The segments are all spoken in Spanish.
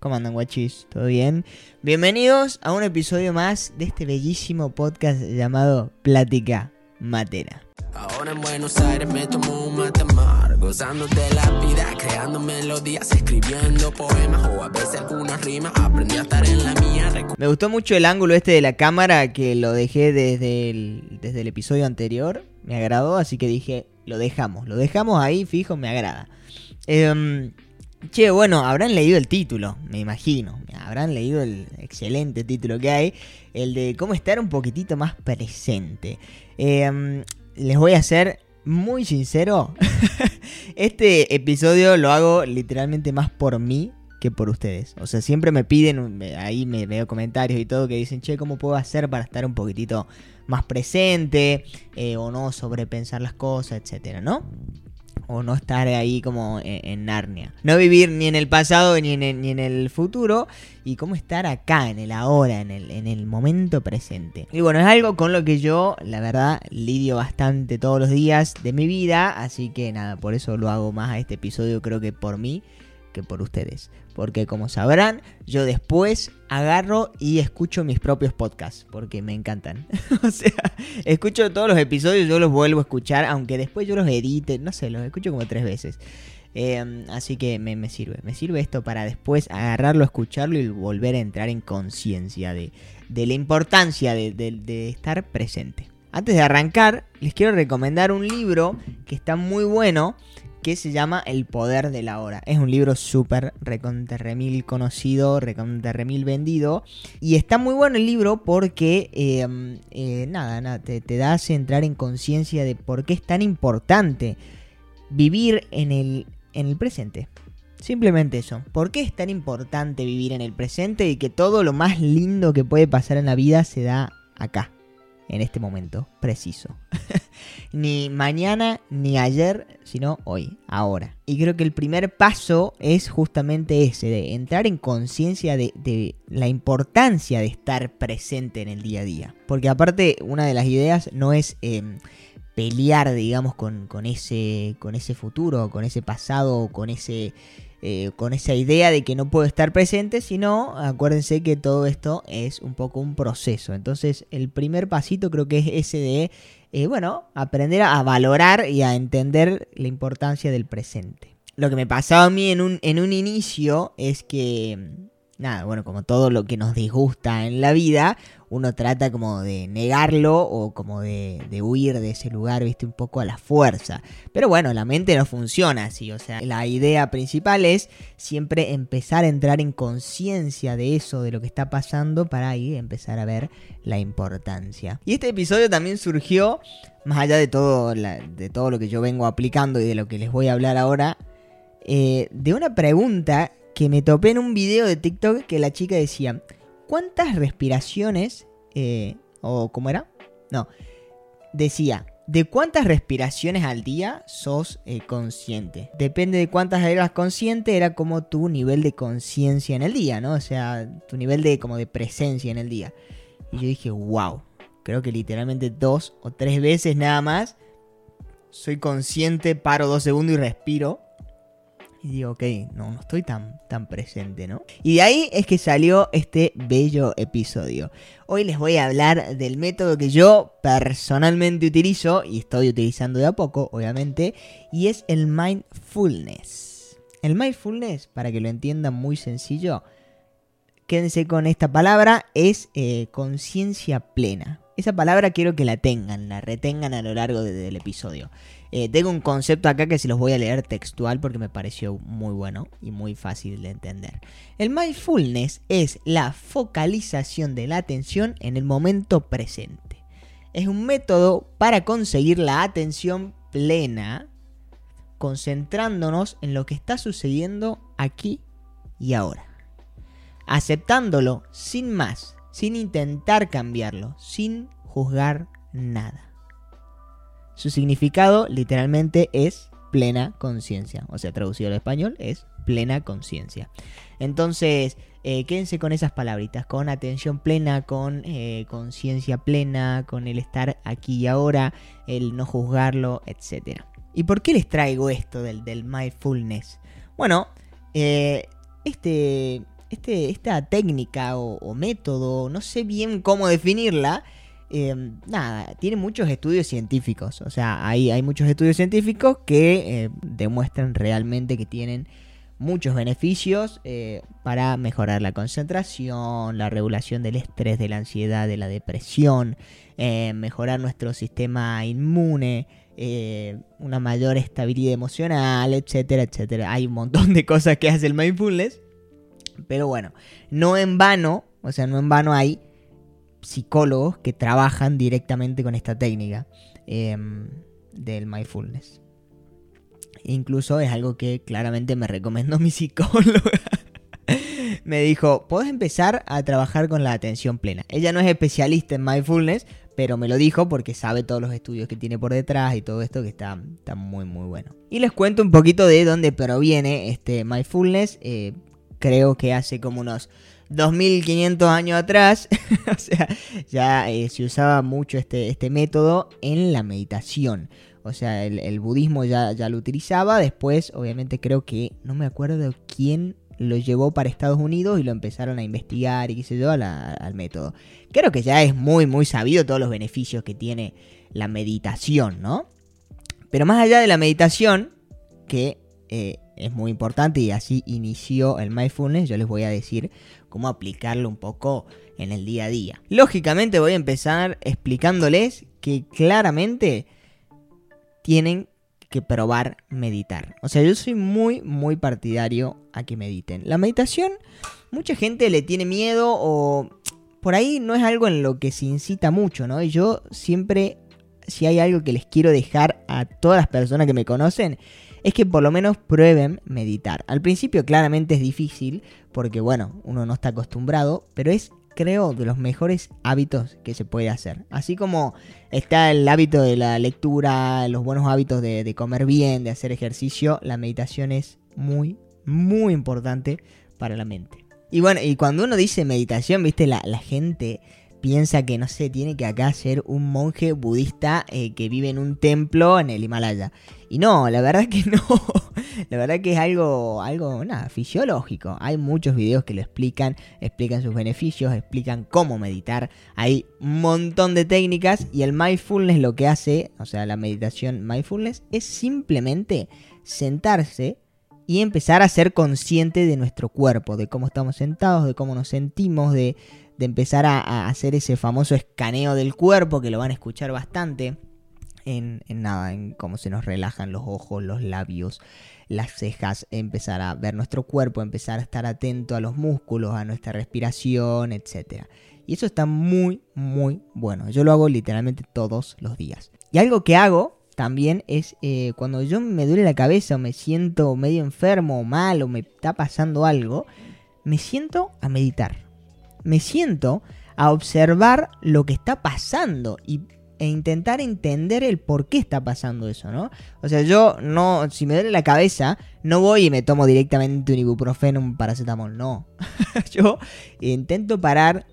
¿Cómo andan, guachis? ¿Todo bien? Bienvenidos a un episodio más de este bellísimo podcast llamado Plática Matera. Ahora en Buenos Aires me tomo un mate gozando de la vida, creando melodías, escribiendo poemas o a veces algunas rimas. Aprendí a estar en la mía. Me gustó mucho el ángulo este de la cámara que lo dejé desde el, desde el episodio anterior. Me agradó, así que dije, lo dejamos. Lo dejamos ahí, fijo, me agrada. Em, che, bueno, habrán leído el título, me imagino. Habrán leído el excelente título que hay. El de cómo estar un poquitito más presente. Em, les voy a ser muy sincero. este episodio lo hago literalmente más por mí que por ustedes. O sea, siempre me piden, ahí me veo comentarios y todo que dicen, che, ¿cómo puedo hacer para estar un poquitito más presente? Eh, o no sobrepensar las cosas, etcétera, ¿no? O no estar ahí como en, en Narnia. No vivir ni en el pasado ni en el, ni en el futuro. Y cómo estar acá, en el ahora, en el, en el momento presente. Y bueno, es algo con lo que yo, la verdad, lidio bastante todos los días de mi vida. Así que nada, por eso lo hago más a este episodio, creo que por mí que por ustedes. Porque como sabrán, yo después agarro y escucho mis propios podcasts. Porque me encantan. o sea, escucho todos los episodios, yo los vuelvo a escuchar. Aunque después yo los edite. No sé, los escucho como tres veces. Eh, así que me, sirve. Me sirve esto para después agarrarlo, escucharlo y volver a entrar en conciencia de, la importancia de estar presente. Antes de arrancar, les quiero recomendar un libro que está muy bueno que se llama El Poder de la Hora. Es un libro súper reconterremil conocido, reconterremil vendido. Y está muy bueno el libro porque, eh, eh, nada, nada, te, te da a entrar en conciencia de por qué es tan importante vivir en el, en el presente. Simplemente eso. ¿Por qué es tan importante vivir en el presente y que todo lo más lindo que puede pasar en la vida se da acá? En este momento preciso. ni mañana ni ayer, sino hoy, ahora. Y creo que el primer paso es justamente ese, de entrar en conciencia de, la importancia de estar presente en el día a día. Porque aparte, una de las ideas no es eh, pelear, digamos, con ese, con ese futuro, con ese pasado, con ese... eh, con esa idea de que no puedo estar presente, sino acuérdense que todo esto es un poco un proceso. Entonces, el primer pasito creo que es ese de eh, bueno, aprender a valorar y a entender la importancia del presente. Lo que me pasaba a mí en un, en un inicio es que, nada, bueno, como todo lo que nos disgusta en la vida, uno trata como de negarlo o como de, de huir de ese lugar, viste, un poco a la fuerza. Pero bueno, la mente no funciona así, o sea, la idea principal es siempre empezar a entrar en conciencia de eso, de lo que está pasando, para ahí empezar a ver la importancia. Y este episodio también surgió, más allá de todo, la- de todo lo que yo vengo aplicando y de lo que les voy a hablar ahora, eh, de una pregunta que me topé en un video de TikTok que la chica decía, ¿cuántas respiraciones, eh, o cómo era? No, decía, ¿de cuántas respiraciones al día sos eh, consciente? Depende de cuántas eras consciente, era como tu nivel de conciencia en el día, ¿no? O sea, tu nivel de como de presencia en el día. Y yo dije, wow, creo que literalmente dos o tres veces nada más soy consciente, paro dos segundos y respiro. Y digo, ok, no, no estoy tan, tan presente, ¿no? Y de ahí es que salió este bello episodio. Hoy les voy a hablar del método que yo personalmente utilizo y estoy utilizando de a poco, obviamente, y es el mindfulness. El mindfulness, para que lo entiendan muy sencillo, quédense con esta palabra, es eh, conciencia plena. Esa palabra quiero que la tengan, la retengan a lo largo de- del episodio. Eh, tengo un concepto acá que se los voy a leer textual porque me pareció muy bueno y muy fácil de entender. El mindfulness es la focalización de la atención en el momento presente. Es un método para conseguir la atención plena concentrándonos en lo que está sucediendo aquí y ahora. Aceptándolo sin más, sin intentar cambiarlo, sin juzgar nada. Su significado literalmente es plena conciencia. O sea, traducido al español es plena conciencia. Entonces, eh, quédense con esas palabritas, con atención plena, con eh, conciencia plena, con el estar aquí y ahora, el no juzgarlo, etc. ¿Y por qué les traigo esto del, del mindfulness? Bueno, eh, este, este, esta técnica o, método, no sé bien cómo definirla, eh, nada, tiene muchos estudios científicos. O sea, hay, hay muchos estudios científicos que eh, demuestran realmente que tienen muchos beneficios eh, para mejorar la concentración, la regulación del estrés, de la ansiedad, de la depresión, mejorar nuestro sistema inmune, una mayor estabilidad emocional, etcétera, etcétera. Hay un montón de cosas que hace el mindfulness. Pero bueno, no en vano, o sea, no en vano hay psicólogos que trabajan directamente con esta técnica em, del mindfulness. Incluso es algo que claramente me recomendó mi psicóloga. me dijo, puedes empezar a trabajar con la atención plena. Ella no es especialista en mindfulness, pero me lo dijo porque sabe todos los estudios que tiene por detrás y todo esto que está, está muy muy bueno. Y les cuento un poquito de dónde proviene este mindfulness. Eh, creo que hace como unos 2500 años atrás, o sea, ya eh, se usaba mucho este, este método en la meditación. O sea, el, budismo ya, ya, lo utilizaba. Después, obviamente, creo que no me acuerdo quién lo llevó para Estados Unidos y lo empezaron a investigar y qué sé yo al método. Creo que ya es muy, muy sabido todos los beneficios que tiene la meditación, ¿no? Pero más allá de la meditación, que eh, es muy importante y así inició el mindfulness. Yo les voy a decir cómo aplicarlo un poco en el día a día. Lógicamente voy a empezar explicándoles que claramente tienen que probar meditar. O sea, yo soy muy, muy partidario a que mediten. La meditación, mucha gente le tiene miedo o por ahí no es algo en lo que se incita mucho, ¿no? Y yo siempre, si hay algo que les quiero dejar a todas las personas que me conocen, es que por lo menos prueben meditar. Al principio claramente es difícil porque bueno, uno no está acostumbrado, pero es creo de los mejores hábitos que se puede hacer. Así como está el hábito de la lectura, los buenos hábitos de, comer bien, de hacer ejercicio, la meditación es muy, muy importante para la mente. Y bueno, y cuando uno dice meditación, viste, la, gente piensa que, no sé, tiene que acá ser un monje budista eh, que vive en un templo en el Himalaya. Y no, la verdad que no. La verdad que es algo, algo, nada, fisiológico. Hay muchos videos que lo explican, explican sus beneficios, explican cómo meditar. Hay un montón de técnicas y el mindfulness lo que hace, o sea, la meditación mindfulness, es simplemente sentarse y empezar a ser consciente de nuestro cuerpo, de cómo estamos sentados, de cómo nos sentimos, de empezar a, hacer ese famoso escaneo del cuerpo, que lo van a escuchar bastante. En, nada, en cómo se nos relajan los ojos, los labios, las cejas, empezar a ver nuestro cuerpo, empezar a estar atento a los músculos, a nuestra respiración, etc. Y eso está muy, muy bueno. Yo lo hago literalmente todos los días. Y algo que hago también es eh, cuando yo me duele la cabeza o me siento medio enfermo o mal o me está pasando algo, me siento a meditar me siento a observar lo que está pasando y, e intentar entender el por qué está pasando eso, ¿no? O sea, yo no, si me duele la cabeza, no voy y me tomo directamente un ibuprofeno, un paracetamol, no. yo intento parar,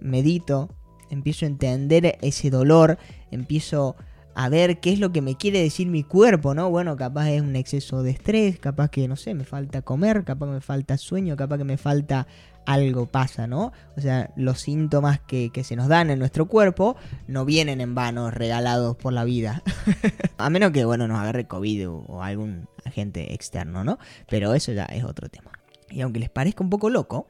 medito, empiezo a entender ese dolor, empiezo a ver qué es lo que me quiere decir mi cuerpo, ¿no? Bueno, capaz es un exceso de estrés, capaz que, no sé, me falta comer, capaz que me falta sueño, capaz que me falta algo pasa, ¿no? O sea, los síntomas que, se nos dan en nuestro cuerpo no vienen en vano regalados por la vida. a menos que, bueno, nos agarre COVID o, algún agente externo, ¿no? Pero eso ya es otro tema. Y aunque les parezca un poco loco,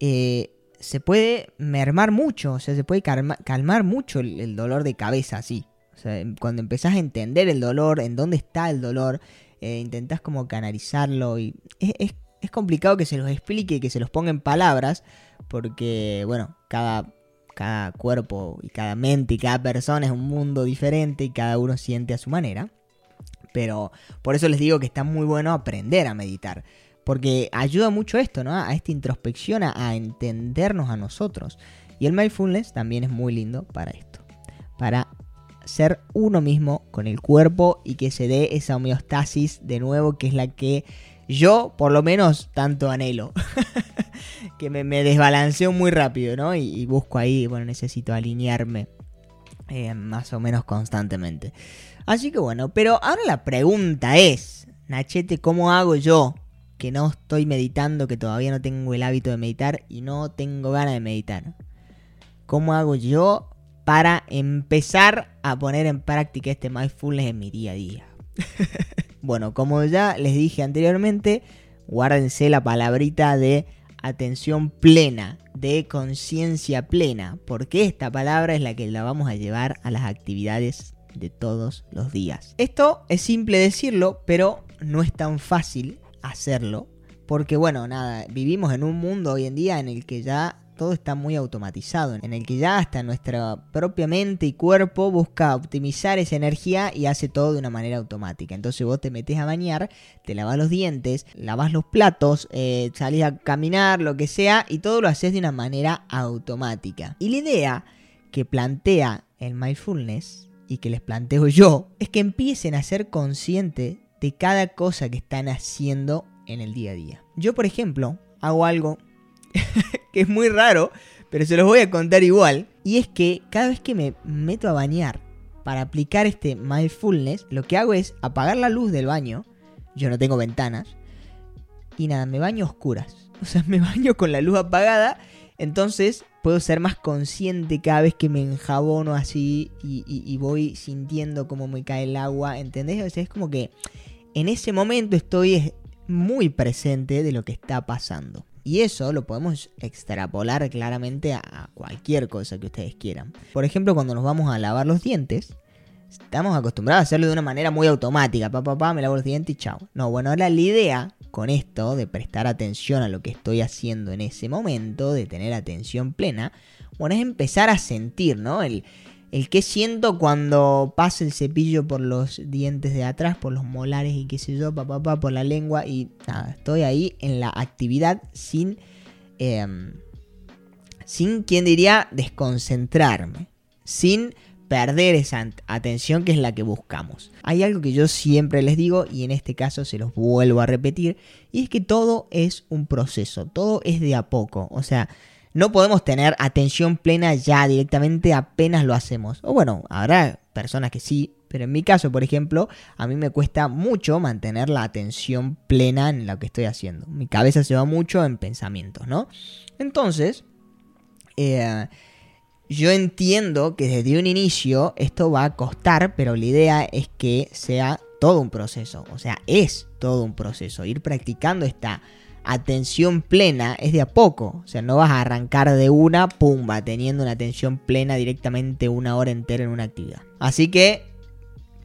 eh, se puede mermar mucho, o sea, se puede calmar mucho el, dolor de cabeza, así. Sea, cuando empezás a entender el dolor, en dónde está el dolor, eh, intentás como canalizarlo y es, complicado que se los explique, que se los ponga en palabras, porque, bueno, cada, cada cuerpo y cada mente y cada persona es un mundo diferente y cada uno siente a su manera. Pero por eso les digo que está muy bueno aprender a meditar. Porque ayuda mucho esto, ¿no? A esta introspección, a entendernos a nosotros. Y el mindfulness también es muy lindo para esto. Para ser uno mismo con el cuerpo y que se dé esa homeostasis de nuevo que es la que yo por lo menos tanto anhelo. que me, desbalanceo muy rápido, ¿no? Y, busco ahí, bueno, necesito alinearme eh, más o menos constantemente. Así que bueno, pero ahora la pregunta es, Nachete, ¿cómo hago yo que no estoy meditando, que todavía no tengo el hábito de meditar y no tengo ganas de meditar. ¿Cómo hago yo para empezar a poner en práctica este mindfulness en mi día a día? bueno, como ya les dije anteriormente, guárdense la palabrita de atención plena, de conciencia plena, porque esta palabra es la que la vamos a llevar a las actividades de todos los días. Esto es simple decirlo, pero no es tan fácil hacerlo. Porque bueno, nada, vivimos en un mundo hoy en día en el que ya todo está muy automatizado, en el que ya hasta nuestra propia mente y cuerpo busca optimizar esa energía y hace todo de una manera automática. Entonces vos te metes a bañar, te lavas los dientes, lavas los platos, eh, salís a caminar, lo que sea, y todo lo haces de una manera automática. Y la idea que plantea el mindfulness y que les planteo yo es que empiecen a ser conscientes de cada cosa que están haciendo en el día a día. Yo, por ejemplo, hago algo que es muy raro, pero se los voy a contar igual. Y es que cada vez que me meto a bañar para aplicar este mindfulness, lo que hago es apagar la luz del baño. Yo no tengo ventanas. Y nada, me baño a oscuras. O sea, me baño con la luz apagada. Entonces puedo ser más consciente cada vez que me enjabono así y, voy sintiendo cómo me cae el agua. ¿Entendés? O sea, es como que en ese momento estoy muy presente de lo que está pasando. Y eso lo podemos extrapolar claramente a cualquier cosa que ustedes quieran. Por ejemplo, cuando nos vamos a lavar los dientes, estamos acostumbrados a hacerlo de una manera muy automática. Pa, pa, pa, me lavo los dientes y chao. No, bueno, ahora la idea con esto de prestar atención a lo que estoy haciendo en ese momento, de tener atención plena, bueno, es empezar a sentir, ¿no? El, el que siento cuando pasa el cepillo por los dientes de atrás, por los molares y qué sé yo, papá, pa, por la lengua y nada, estoy ahí en la actividad sin, em, sin, ¿quién diría?, desconcentrarme, sin perder esa atención que es la que buscamos. Hay algo que yo siempre les digo y en este caso se los vuelvo a repetir y es que todo es un proceso, todo es de a poco, o sea, no podemos tener atención plena ya directamente apenas lo hacemos. O bueno, habrá personas que sí, pero en mi caso, por ejemplo, a mí me cuesta mucho mantener la atención plena en lo que estoy haciendo. Mi cabeza se va mucho en pensamientos, ¿no? Entonces, eh, yo entiendo que desde un inicio esto va a costar, pero la idea es que sea todo un proceso. O sea, es todo un proceso. Ir practicando esta atención plena es de a poco. O sea, no vas a arrancar de una, pumba, teniendo una atención plena directamente una hora entera en una actividad. Así que,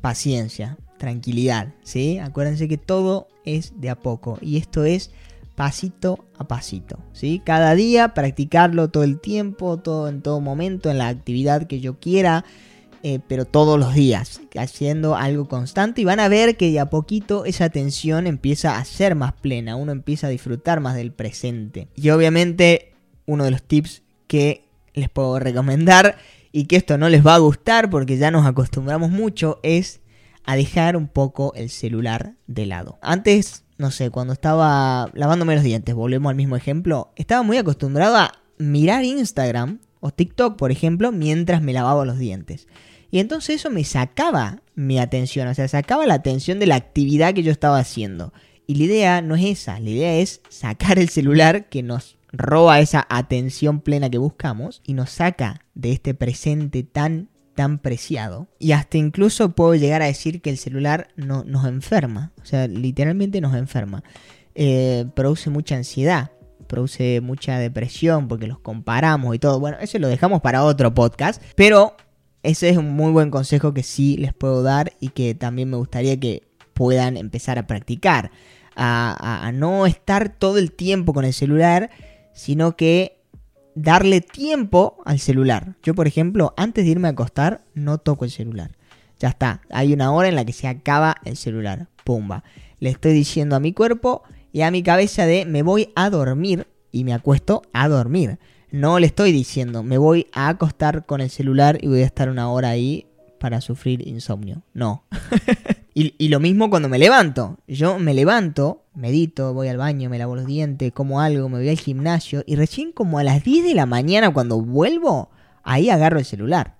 paciencia, tranquilidad, ¿sí? Acuérdense que todo es de a poco. Y esto es pasito a pasito, ¿sí? Cada día practicarlo todo el tiempo, todo en todo momento, en la actividad que yo quiera. Eh, pero todos los días, haciendo algo constante y van a ver que de a poquito esa atención empieza a ser más plena, uno empieza a disfrutar más del presente. Y obviamente uno de los tips que les puedo recomendar y que esto no les va a gustar porque ya nos acostumbramos mucho es a dejar un poco el celular de lado. Antes, no sé, cuando estaba lavándome los dientes, volvemos al mismo ejemplo, estaba muy acostumbrado a mirar Instagram o TikTok, por ejemplo, mientras me lavaba los dientes. Y entonces eso me sacaba mi atención, o sea, sacaba la atención de la actividad que yo estaba haciendo. Y la idea no es esa, la idea es sacar el celular que nos roba esa atención plena que buscamos y nos saca de este presente tan tan preciado. Y hasta incluso puedo llegar a decir que el celular no, nos enferma. O sea, literalmente nos enferma. Eh, produce mucha ansiedad. Produce mucha depresión porque los comparamos y todo. Bueno, eso lo dejamos para otro podcast. Pero ese es un muy buen consejo que sí les puedo dar y que también me gustaría que puedan empezar a practicar. A, no estar todo el tiempo con el celular, sino que darle tiempo al celular. Yo, por ejemplo, antes de irme a acostar, no toco el celular. Ya está, hay una hora en la que se acaba el celular. Pumba. Le estoy diciendo a mi cuerpo y a mi cabeza de me voy a dormir y me acuesto a dormir. No le estoy diciendo, me voy a acostar con el celular y voy a estar una hora ahí para sufrir insomnio. No. y, lo mismo cuando me levanto. Yo me levanto, medito, voy al baño, me lavo los dientes, como algo, me voy al gimnasio y recién como a las 10 de la mañana cuando vuelvo, ahí agarro el celular.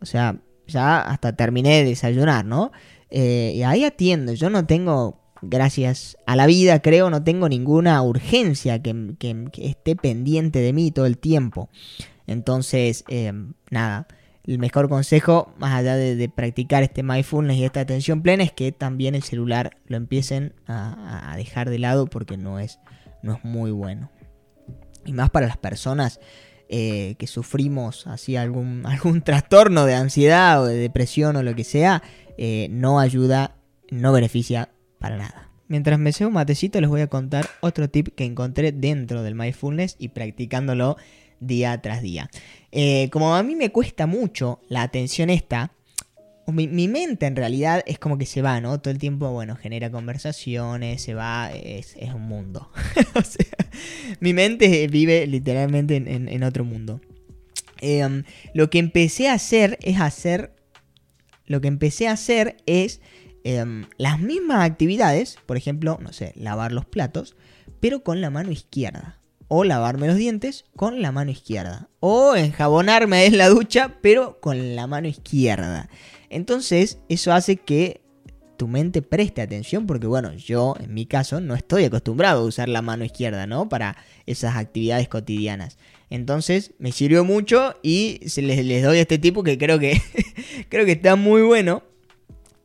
O sea, ya hasta terminé de desayunar, ¿no? Eh, y ahí atiendo. Yo no tengo gracias a la vida, creo, no tengo ninguna urgencia que, esté pendiente de mí todo el tiempo. Entonces, eh, nada, el mejor consejo, más allá de, practicar este mindfulness y esta atención plena, es que también el celular lo empiecen a, dejar de lado porque no es, no es muy bueno. Y más para las personas eh, que sufrimos así algún, algún trastorno de ansiedad o de depresión o lo que sea, eh, no ayuda, no beneficia para nada. Mientras me sé un matecito les voy a contar otro tip que encontré dentro del mindfulness y practicándolo día tras día. Eh, como a mí me cuesta mucho la atención esta, mi, mente en realidad es como que se va, ¿no? Todo el tiempo, bueno, genera conversaciones, se va, es, un mundo. o sea, mi mente vive literalmente en, otro mundo. Em, lo que empecé a hacer es hacer, lo que empecé a hacer es em, las mismas actividades, por ejemplo, no sé, lavar los platos, pero con la mano izquierda o lavarme los dientes con la mano izquierda. O enjabonarme en la ducha, pero con la mano izquierda. Entonces, eso hace que tu mente preste atención, porque bueno, yo en mi caso no estoy acostumbrado a usar la mano izquierda, ¿no? Para esas actividades cotidianas. Entonces, me sirvió mucho y se les, les doy a este tipo que creo que, creo que está muy bueno,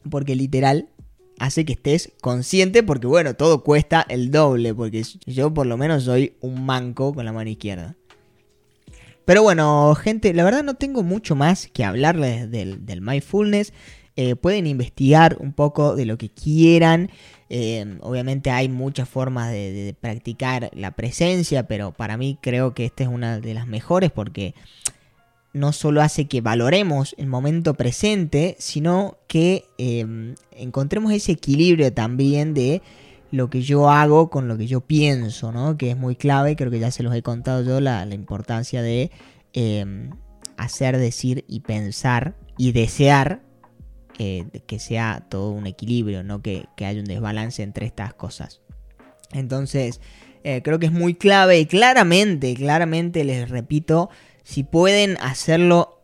porque literal hace que estés consciente porque bueno, todo cuesta el doble, porque yo por lo menos soy un manco con la mano izquierda. Pero bueno, gente, la verdad no tengo mucho más que hablarles del, mindfulness. Eh, pueden investigar un poco de lo que quieran. Eh, obviamente hay muchas formas de, practicar la presencia, pero para mí creo que esta es una de las mejores porque no solo hace que valoremos el momento presente, sino que em, encontremos ese equilibrio también de lo que yo hago con lo que yo pienso, ¿no? Que es muy clave, creo que ya se los he contado yo, la, importancia de em, hacer, decir y pensar y desear eh, que sea todo un equilibrio, no que, haya un desbalance entre estas cosas. Entonces, eh, creo que es muy clave y claramente, claramente les repito, si pueden hacerlo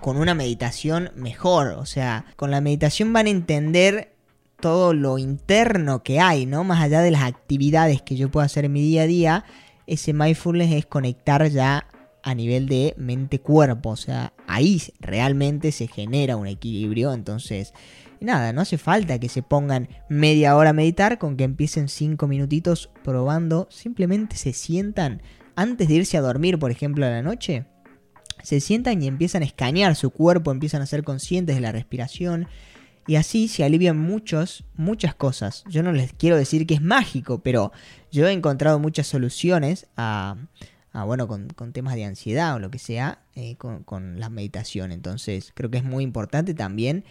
con una meditación mejor. O sea, con la meditación van a entender todo lo interno que hay, ¿no? Más allá de las actividades que yo puedo hacer en mi día a día, ese mindfulness es conectar ya a nivel de mente-cuerpo. O sea, ahí realmente se genera un equilibrio. Entonces, nada, no hace falta que se pongan media hora a meditar, con que empiecen cinco minutitos probando. Simplemente se sientan antes de irse a dormir, por ejemplo, a la noche se sientan y empiezan a escanear su cuerpo, empiezan a ser conscientes de la respiración y así se alivian muchos, muchas cosas. Yo no les quiero decir que es mágico, pero yo he encontrado muchas soluciones a, bueno, con, temas de ansiedad o lo que sea, eh, con, la meditación. Entonces creo que es muy importante también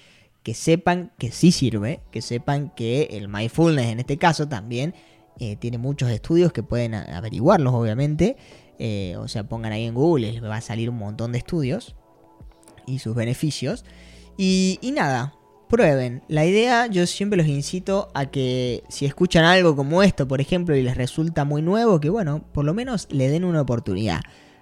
que sepan que sí sirve, que sepan que el mindfulness en este caso también eh, tiene muchos estudios que pueden averiguarlos, obviamente. Eh, o sea, pongan ahí en Google, les va a salir un montón de estudios y sus beneficios. Y, nada, prueben. La idea, yo siempre los incito a que si escuchan algo como esto, por ejemplo, y les resulta muy nuevo, que bueno, por lo menos le den una oportunidad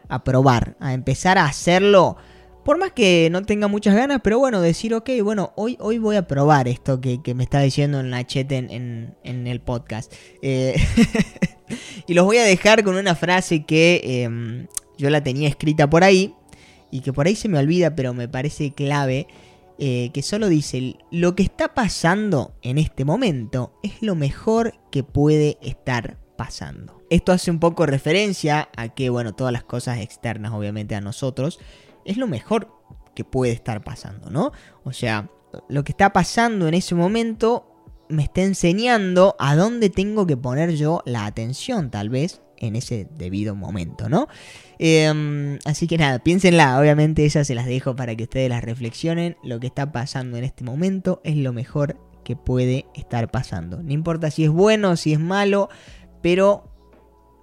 a probar, a empezar a hacerlo. Por más que no tenga muchas ganas, pero bueno, decir, ok, bueno, hoy, hoy voy a probar esto que, me está diciendo en la chat en, en, el podcast. Eh, y los voy a dejar con una frase que em, yo la tenía escrita por ahí y que por ahí se me olvida, pero me parece clave. Eh, que solo dice, lo que está pasando en este momento es lo mejor que puede estar pasando. Esto hace un poco referencia a que, bueno, todas las cosas externas, obviamente, a nosotros, es lo mejor que puede estar pasando, ¿no? O sea, lo que está pasando en ese momento me está enseñando a dónde tengo que poner yo la atención, tal vez, en ese debido momento, ¿no? Em, así que nada, piénsenla, obviamente esas se las dejo para que ustedes las reflexionen. Lo que está pasando en este momento es lo mejor que puede estar pasando. No importa si es bueno si es malo, pero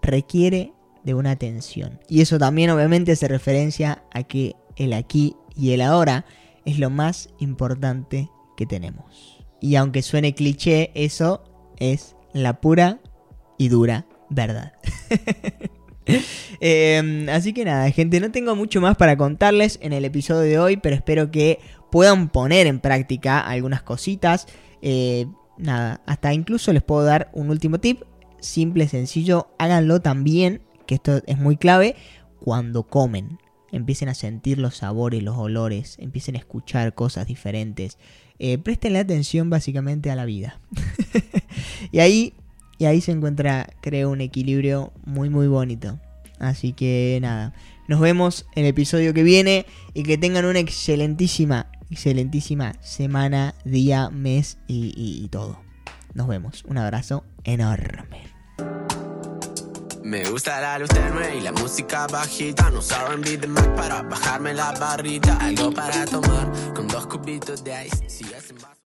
requiere de una atención. Y eso también obviamente hace referencia a que el aquí y el ahora es lo más importante que tenemos. Y aunque suene cliché, eso es la pura y dura verdad. Em, así que nada, gente, no tengo mucho más para contarles en el episodio de hoy, pero espero que puedan poner en práctica algunas cositas. Eh, nada, hasta incluso les puedo dar un último tip, simple, sencillo, háganlo también, que esto es muy clave, cuando comen. Empiecen a sentir los sabores, los olores, empiecen a escuchar cosas diferentes. Eh, prestenle atención básicamente a la vida. y ahí y ahí se encuentra, creo, un equilibrio muy, muy bonito. Así que nada, nos vemos en el episodio que viene y que tengan una excelentísima, excelentísima semana, día, mes y, todo. Nos vemos. Un abrazo enorme. Me gusta la luz tenue y la música bajita. No beat de Mac para bajarme la barrita. Algo para tomar con dos cubitos de ice.